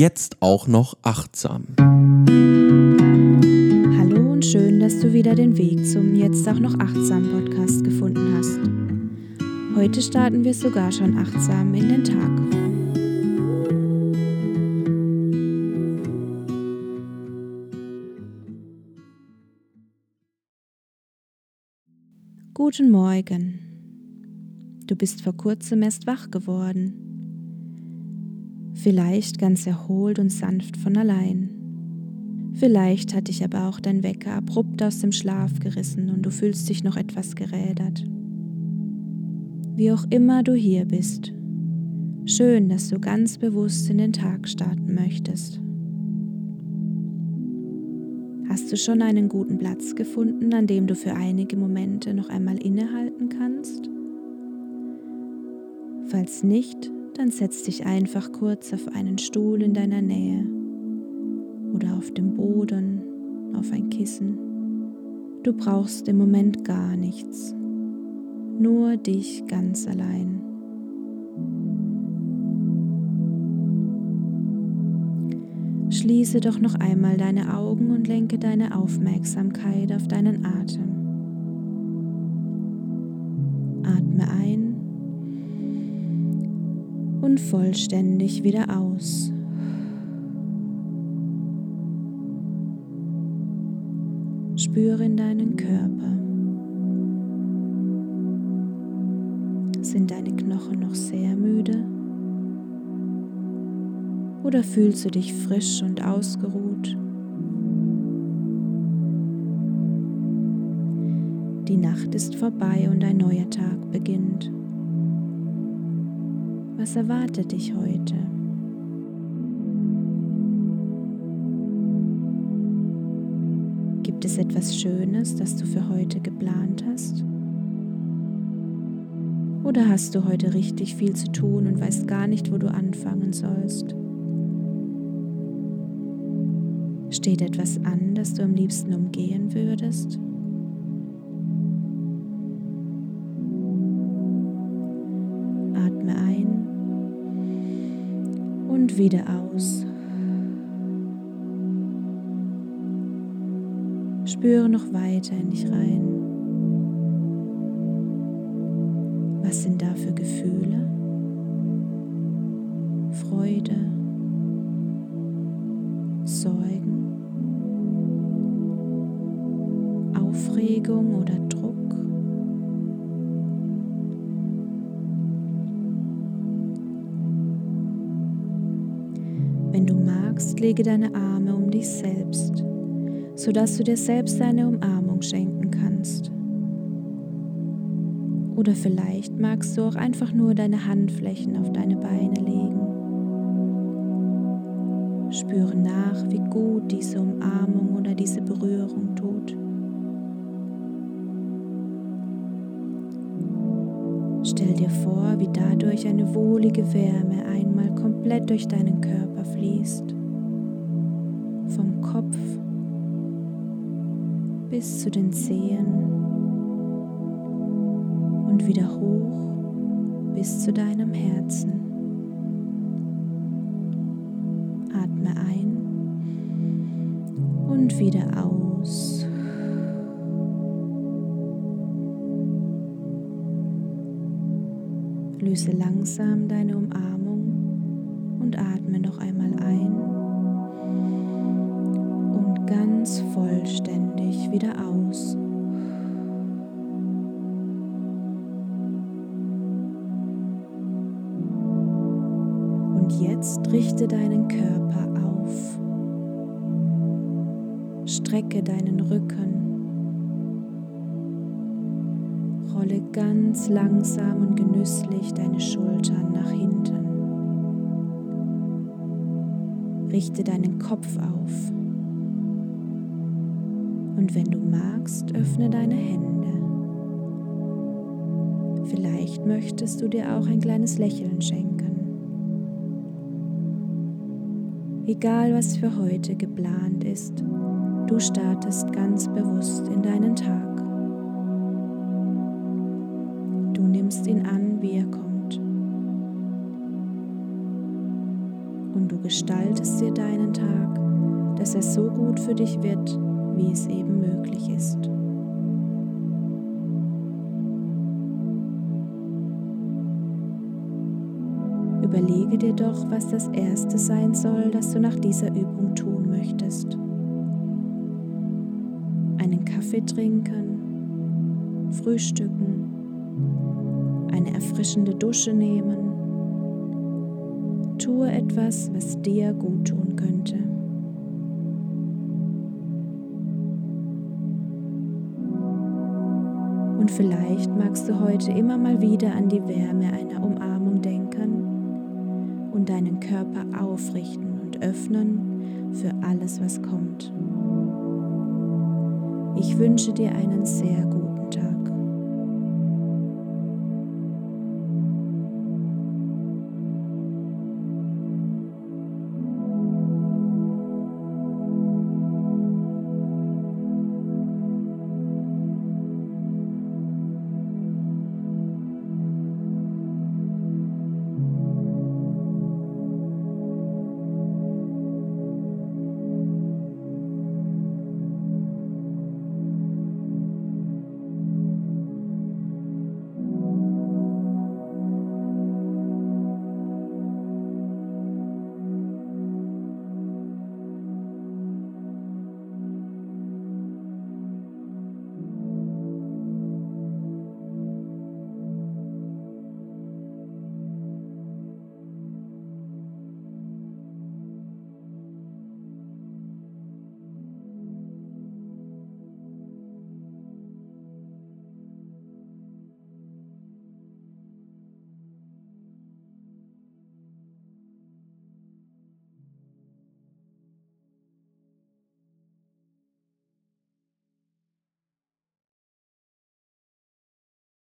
Jetzt auch noch achtsam. Hallo und schön, dass du wieder den Weg zum Jetzt auch noch achtsam Podcast gefunden hast. Heute starten wir sogar schon achtsam in den Tag. Guten Morgen. Du bist vor kurzem erst wach geworden. Vielleicht ganz erholt und sanft von allein. Vielleicht hat dich aber auch dein Wecker abrupt aus dem Schlaf gerissen und du fühlst dich noch etwas gerädert. Wie auch immer du hier bist, schön, dass du ganz bewusst in den Tag starten möchtest. Hast du schon einen guten Platz gefunden, an dem du für einige Momente noch einmal innehalten kannst? Falls nicht, dann setz dich einfach kurz auf einen Stuhl in deiner Nähe oder auf dem Boden, auf ein Kissen. Du brauchst im Moment gar nichts, nur dich ganz allein. Schließe doch noch einmal deine Augen und lenke deine Aufmerksamkeit auf deinen Atem. Und vollständig wieder aus. Spüre in deinen Körper. Sind deine Knochen noch sehr müde? Oder fühlst du dich frisch und ausgeruht? Die Nacht ist vorbei und ein neuer Tag beginnt. Was erwartet dich heute? Gibt es etwas Schönes, das du für heute geplant hast? Oder hast du heute richtig viel zu tun und weißt gar nicht, wo du anfangen sollst? Steht etwas an, das du am liebsten umgehen würdest? Und wieder aus. Spüre noch weiter in dich rein. Magst, lege deine Arme um dich selbst, sodass du dir selbst eine Umarmung schenken kannst. Oder vielleicht magst du auch einfach nur deine Handflächen auf deine Beine legen. Spüre nach, wie gut diese Umarmung oder diese Berührung tut. Stell dir vor, wie dadurch eine wohlige Wärme einmal komplett durch deinen Körper fließt. Kopf bis zu den Zehen und wieder hoch bis zu deinem Herzen. Atme ein und wieder aus. Löse langsam deine Umarmung und atme noch einmal ein ganz vollständig wieder aus. Und jetzt richte deinen Körper auf. Strecke deinen Rücken Rolle ganz langsam und genüsslich deine Schultern nach hinten. Richte deinen Kopf auf. Und wenn du magst, öffne deine Hände. Vielleicht möchtest du dir auch ein kleines Lächeln schenken. Egal was für heute geplant ist, du startest ganz bewusst in deinen Tag. Du nimmst ihn an, wie er kommt. Und du gestaltest dir deinen Tag, dass er so gut für dich wird, wie es eben möglich ist. Überlege dir doch, was das Erste sein soll, das du nach dieser Übung tun möchtest. Einen Kaffee trinken, frühstücken, eine erfrischende Dusche nehmen. Tue etwas, was dir gut tun könnte. Und vielleicht magst du heute immer mal wieder an die Wärme einer Umarmung denken und deinen Körper aufrichten und öffnen für alles, was kommt. Ich wünsche dir einen sehr guten